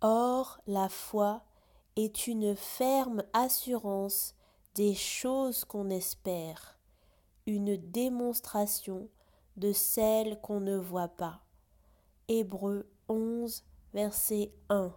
Or, la foi est une ferme assurance des choses qu'on espère, une démonstration de celles qu'on ne voit pas. Hébreux 11, verset 1.